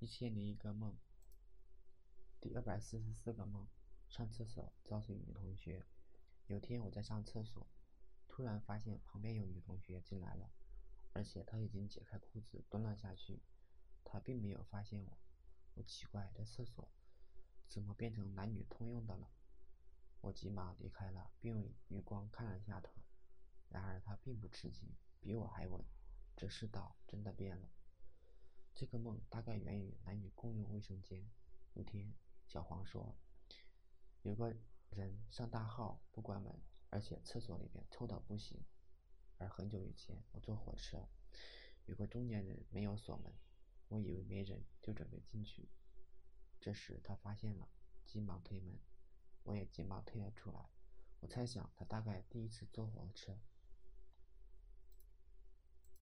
一千零一个梦，第二百四十四个梦。上厕所遭罪女同学。有天我在上厕所，突然发现旁边有女同学进来了，而且她已经解开裤子蹲了下去。她并没有发现我。我奇怪，这厕所怎么变成男女通用的了？我急忙离开了，并用余光看了一下她。然而她并不吃惊，比我还稳。这世道真的变了。这个梦大概源于男女共用卫生间。有天，小黄说，有个人上大号不关门，而且厕所里面臭到不行。而很久以前，我坐火车，有个中年人没有锁门，我以为没人，就准备进去。这时他发现了，急忙推门，我也急忙退了出来。我猜想他大概第一次坐火车，